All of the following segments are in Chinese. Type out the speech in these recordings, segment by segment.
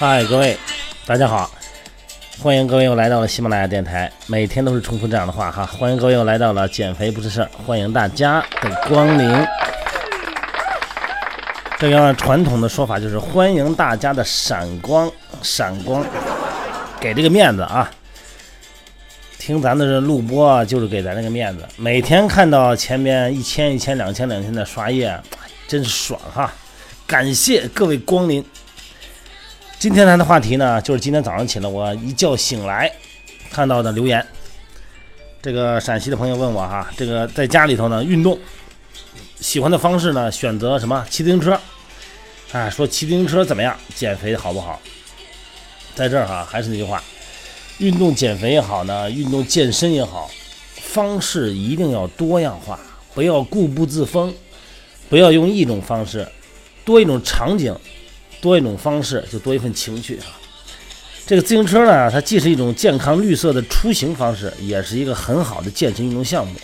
嗨，各位，大家好，欢迎各位又来到了喜马拉雅电台。每天都是重复这样的话哈，欢迎各位又来到了减肥不是事儿，欢迎大家的光临。这个传统的说法就是欢迎大家的闪光，闪光，给这个面子啊。听咱的这录播就是给咱这个面子，每天看到前面一千、一千、两千、两千的刷页，真是爽哈！感谢各位光临。今天谈的话题呢，就是今天早上起来，我一觉醒来看到的留言。这个陕西的朋友问我哈，这个在家里头呢运动，喜欢的方式呢选择什么？骑自行车。啊，说骑自行车怎么样？减肥好不好？在这儿哈，还是那句话，运动减肥也好呢，运动健身也好，方式一定要多样化，不要固步自封，不要用一种方式，多一种场景。多一种方式，就多一份情趣啊！这个自行车呢，它既是一种健康绿色的出行方式，也是一个很好的健身运动项目。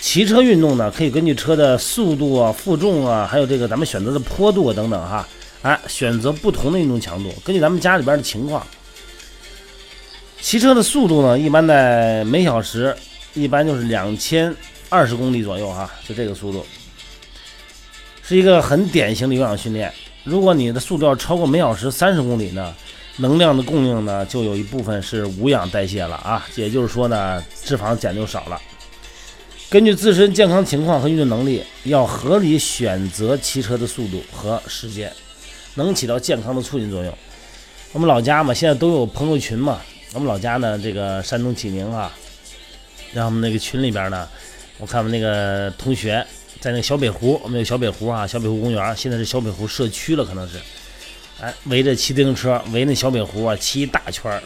骑车运动呢，可以根据车的速度啊、负重啊，还有这个咱们选择的坡度啊等等哈，哎，选择不同的运动强度，根据咱们家里边的情况。骑车的速度呢，一般在每小时，一般就是两千二十公里左右哈，就这个速度，是一个很典型的有氧训练。如果你的速度要超过每小时三十公里呢，能量的供应呢就有一部分是无氧代谢了啊，也就是说呢，脂肪减就少了。根据自身健康情况和运动能力，要合理选择骑车的速度和时间，能起到健康的促进作用。我们老家嘛，现在都有朋友群嘛，我们老家呢，这个山东济宁啊，然后我们那个群里边呢，我看我们那个同学。在那小北湖，我们有小北湖啊，小北湖公园，现在是小北湖社区了，可能是，哎，围着骑自行车，围那小北湖啊，骑一大圈。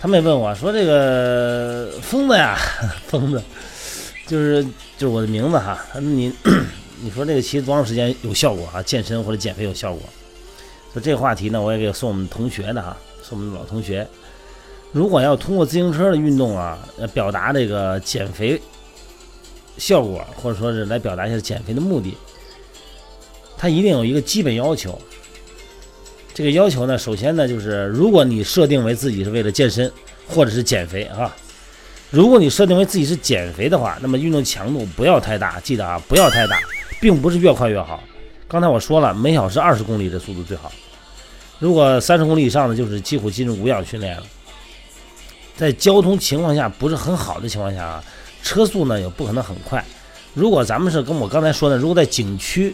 他们也问我说：“这个疯子呀，疯子，就是就是我的名字哈。”：“你 你说这个骑多长时间有效果啊？健身或者减肥有效果？”说这话题呢，我也给送我们同学的哈，送我们老同学。如果要通过自行车的运动啊，表达这个减肥。效果，或者说是来表达一下减肥的目的，它一定有一个基本要求。这个要求呢，首先呢，就是如果你设定为自己是为了健身或者是减肥啊，如果你设定为自己是减肥的话，那么运动强度不要太大，记得啊，不要太大，并不是越快越好。刚才我说了，每小时二十公里的速度最好。如果三十公里以上的，就是几乎进入无氧训练了。在交通情况下不是很好的情况下啊。车速呢也不可能很快。如果咱们是跟我刚才说的，如果在景区，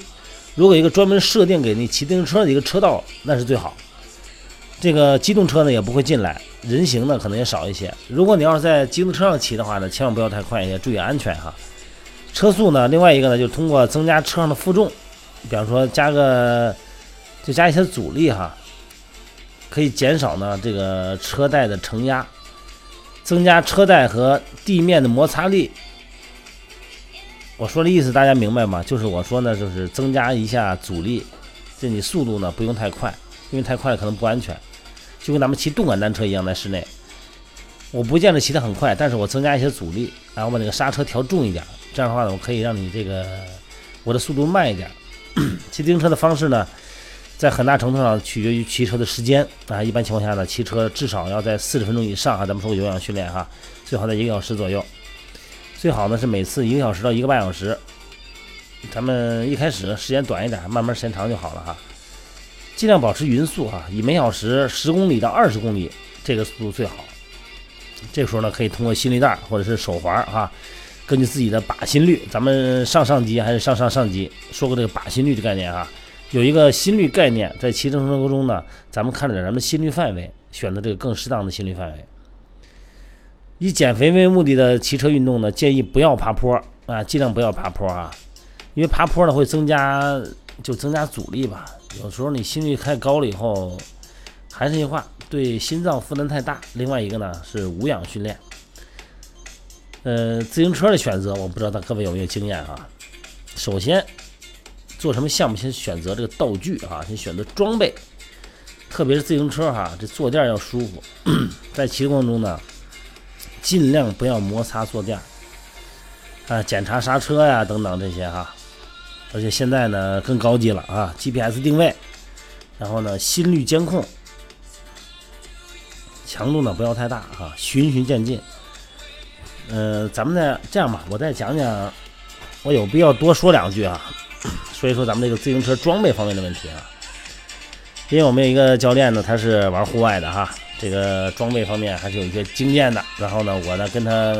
如果一个专门设定给你骑自行车的一个车道，那是最好。这个机动车呢也不会进来，人行呢可能也少一些。如果你要是在机动车上骑的话呢，千万不要太快，也注意安全哈。车速呢，另外一个呢，就是通过增加车上的负重，比方说加个，就加一些阻力哈，可以减少呢这个车带的承压。增加车带和地面的摩擦力，我说的意思大家明白吗？就是我说呢，就是增加一下阻力，这你速度呢不用太快，因为太快可能不安全，就跟咱们骑动感单车一样，在室内，我不见得骑得很快，但是我增加一些阻力，然后把那个刹车调重一点，这样的话呢，我可以让你这个我的速度慢一点。骑自行车的方式呢？在很大程度上取决于骑车的时间啊，一般情况下呢，骑车至少要在四十分钟以上哈。咱们说有氧训练哈，最好在一个小时左右，最好呢是每次一个小时到一个半小时。咱们一开始时间短一点，慢慢时间长就好了哈。尽量保持匀速哈，以每小时十公里到二十公里这个速度最好。这时候呢，可以通过心率带或者是手环哈，根据自己的靶心率，咱们上上级还是上上上级说过这个靶心率的概念哈。有一个心率概念，在骑乘生活中呢，咱们看着点咱们心率范围，选择这个更适当的心率范围。以减肥为目的的骑车运动呢，建议不要爬坡啊，尽量不要爬坡啊，因为爬坡呢会增加就增加阻力吧。有时候你心率太高了以后，还是那句话，对心脏负担太大。另外一个呢是无氧训练。呃，自行车的选择，我不知道各位有没有经验啊？首先。做什么项目先选择这个道具啊，先选择装备，特别是自行车哈，这坐垫要舒服。在骑的过程中呢，尽量不要摩擦坐垫啊，检查刹车呀等等这些哈。而且现在呢更高级了啊，GPS 定位，然后呢，心率监控，强度呢不要太大哈，循序渐进。呃，咱们呢这样吧，我再讲讲，我有必要多说两句啊，说一说咱们这个自行车装备方面的问题啊。因为我们有一个教练呢，他是玩户外的哈，这个装备方面还是有一些经验的。然后呢，我呢跟他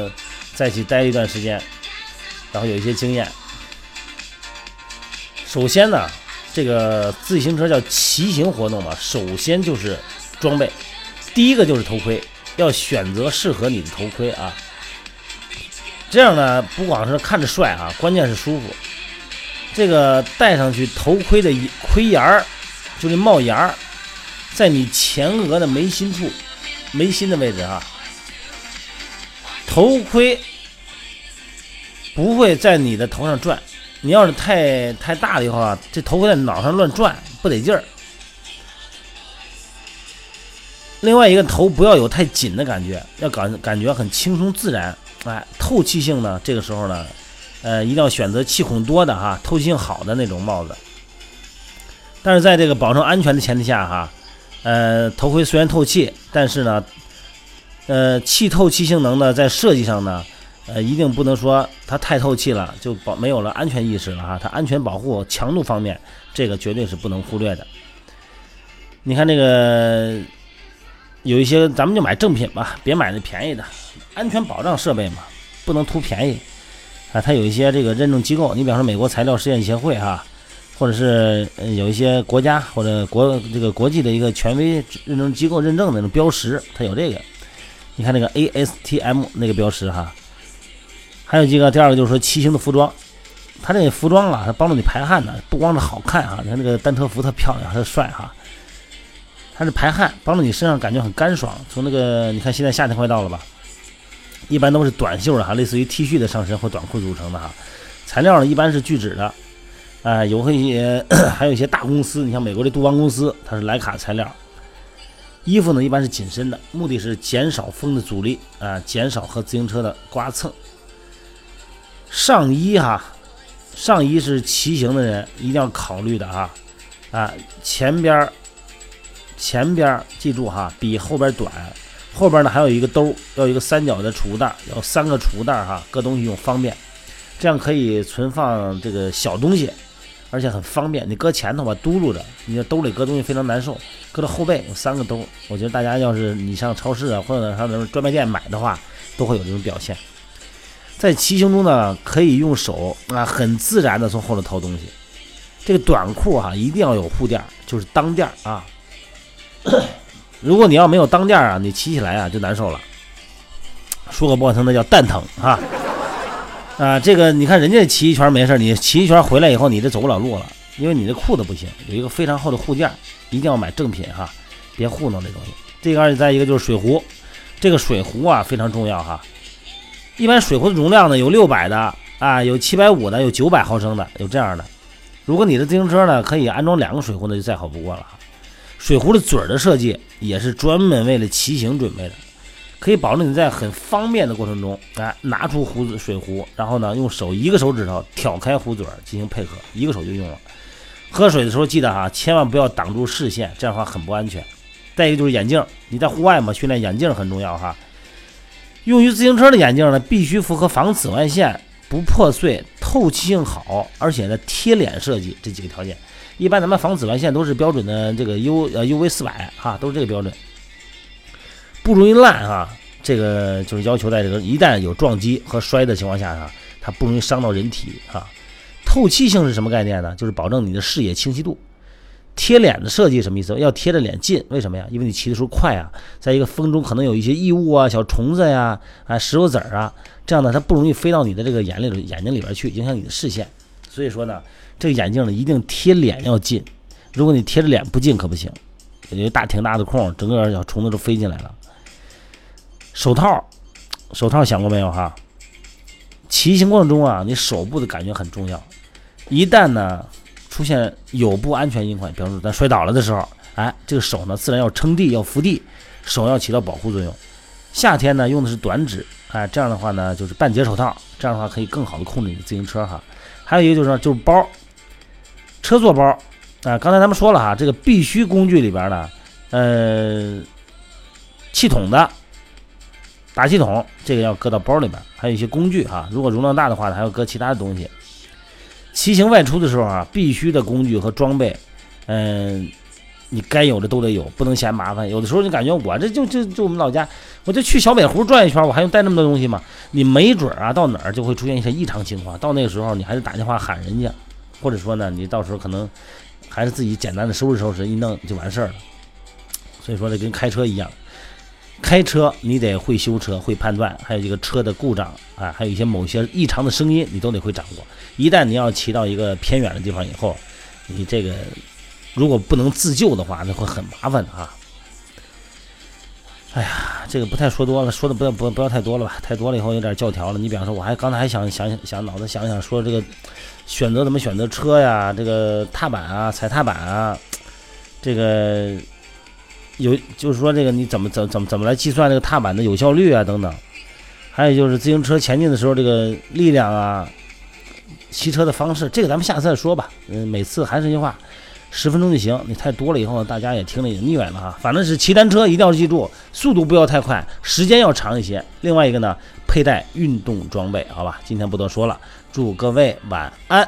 在一起待一段时间，然后有一些经验。首先呢，这个自行车叫骑行活动嘛，首先就是装备，第一个就是头盔，要选择适合你的头盔啊。这样呢，不光是看着帅啊，关键是舒服。这个戴上去头盔的盔沿儿。就这帽檐儿，在你前额的眉心处，眉心的位置啊。头盔不会在你的头上转，你要是太太大了以后啊，这头盔在脑上乱转不得劲儿。另外一个头不要有太紧的感觉，要感感觉很轻松自然。哎，透气性呢，这个时候呢，呃，一定要选择气孔多的哈，透气性好的那种帽子。但是在这个保证安全的前提下，哈，呃，头盔虽然透气，但是呢，呃，气透气性能呢，在设计上呢，呃，一定不能说它太透气了就保没有了安全意识了哈。它安全保护强度方面，这个绝对是不能忽略的。你看这个有一些，咱们就买正品吧，别买那便宜的，安全保障设备嘛，不能图便宜啊。它有一些这个认证机构，你比方说美国材料实验协会哈。或者是有一些国家或者国这个国际的一个权威认证机构认证的那种标识，它有这个。你看那个 ASTM 那个标识哈。还有几个，第二个就是说骑行的服装，它这个服装啊，它帮助你排汗呢，不光是好看啊，你看这个单车服特漂亮，特帅哈。它是排汗，帮助你身上感觉很干爽。从那个你看现在夏天快到了吧，一般都是短袖的哈，类似于 T 恤的上身或短裤组成的哈。材料呢一般是聚酯的。啊，有一些 还有一些大公司，你像美国的杜邦公司，它是莱卡材料。衣服呢一般是紧身的，目的是减少风的阻力啊，减少和自行车的刮蹭。上衣哈，上衣是骑行的人一定要考虑的啊啊，前边儿前边儿记住哈，比后边短，后边呢还有一个兜，要一个三角的储物袋，要三个储物袋哈，搁东西用方便，这样可以存放这个小东西。而且很方便，你搁前头吧，嘟噜着，你的兜里搁东西非常难受。搁到后背有三个兜，我觉得大家要是你上超市啊，或者上那种专卖店买的话，都会有这种表现。在骑行中呢，可以用手啊，很自然的从后头掏东西。这个短裤哈，一定要有护垫，就是裆垫啊。如果你要没有裆垫啊，你骑起来啊就难受了。说个不好听的叫蛋疼啊。啊，这个你看人家骑一圈没事你骑一圈回来以后，你这走不了路了，因为你这裤子不行，有一个非常厚的护垫，一定要买正品哈，别糊弄这东西。这个而且再一个就是水壶，这个水壶啊非常重要哈。一般水壶的容量呢有六百的啊，有七百五的，有九百毫升的，有这样的。如果你的自行车呢可以安装两个水壶，那就再好不过了。水壶的嘴儿的设计也是专门为了骑行准备的。可以保证你在很方便的过程中，哎，拿出壶子水壶，然后呢，用手一个手指头挑开壶嘴儿进行配合，一个手就用了。喝水的时候记得哈，千万不要挡住视线，这样的话很不安全。再一个就是眼镜，你在户外嘛，训练眼镜很重要哈。用于自行车的眼镜呢，必须符合防紫外线、不破碎、透气性好，而且呢贴脸设计这几个条件。一般咱们防紫外线都是标准的这个 U 呃 UV 四百哈，都是这个标准。不容易烂哈，这个就是要求在这个一旦有撞击和摔的情况下哈，它不容易伤到人体哈。透气性是什么概念呢？就是保证你的视野清晰度。贴脸的设计什么意思？要贴着脸近，为什么呀？因为你骑的时候快啊，在一个风中可能有一些异物啊、小虫子呀、啊石头子儿啊，这样呢它不容易飞到你的这个眼里眼睛里边去，影响你的视线。所以说呢，这个眼镜呢一定贴脸要近，如果你贴着脸不近可不行，有一大挺大的空，整个小虫子都飞进来了。手套，手套想过没有哈？骑行过程中啊，你手部的感觉很重要。一旦呢出现有不安全隐患，比方说咱摔倒了的时候，哎，这个手呢自然要撑地，要扶地，手要起到保护作用。夏天呢用的是短指，哎，这样的话呢就是半截手套，这样的话可以更好的控制你的自行车哈。还有一个就是说就是包，车座包，啊，刚才咱们说了哈，这个必须工具里边呢，呃，气筒的打气筒，这个要搁到包里边，还有一些工具哈。如果容量大的话呢，还要搁其他的东西。骑行外出的时候啊，必须的工具和装备，嗯，你该有的都得有，不能嫌麻烦。有的时候你感觉我这就就就我们老家，我就去小北湖转一圈，我还用带那么多东西吗？你没准啊，到哪儿就会出现一些异常情况，到那个时候你还得打电话喊人家，或者说呢，你到时候可能。还是自己简单的收拾收拾，一弄就完事儿了。所以说这跟开车一样，开车你得会修车、会判断，还有这个车的故障啊，还有一些某些异常的声音，你都得会掌握。一旦你要骑到一个偏远的地方以后，你这个如果不能自救的话，那会很麻烦的啊。哎呀，这个不太说多了，说的不要不不要太多了吧？太多了以后有点教条了。你比方说，我还刚才还想想想脑子想想说这个。选择怎么选择车呀？这个踏板啊，踩踏板啊，这个有就是说这个你怎么怎怎么怎么来计算这个踏板的有效率啊？等等，还有就是自行车前进的时候这个力量啊，骑车的方式，这个咱们下次再说吧。嗯，每次还是那句话，十分钟就行。你太多了以后大家也听了也腻歪了哈。反正是骑单车一定要记住，速度不要太快，时间要长一些。另外一个呢，佩戴运动装备，好吧？今天不多说了。祝各位晚安。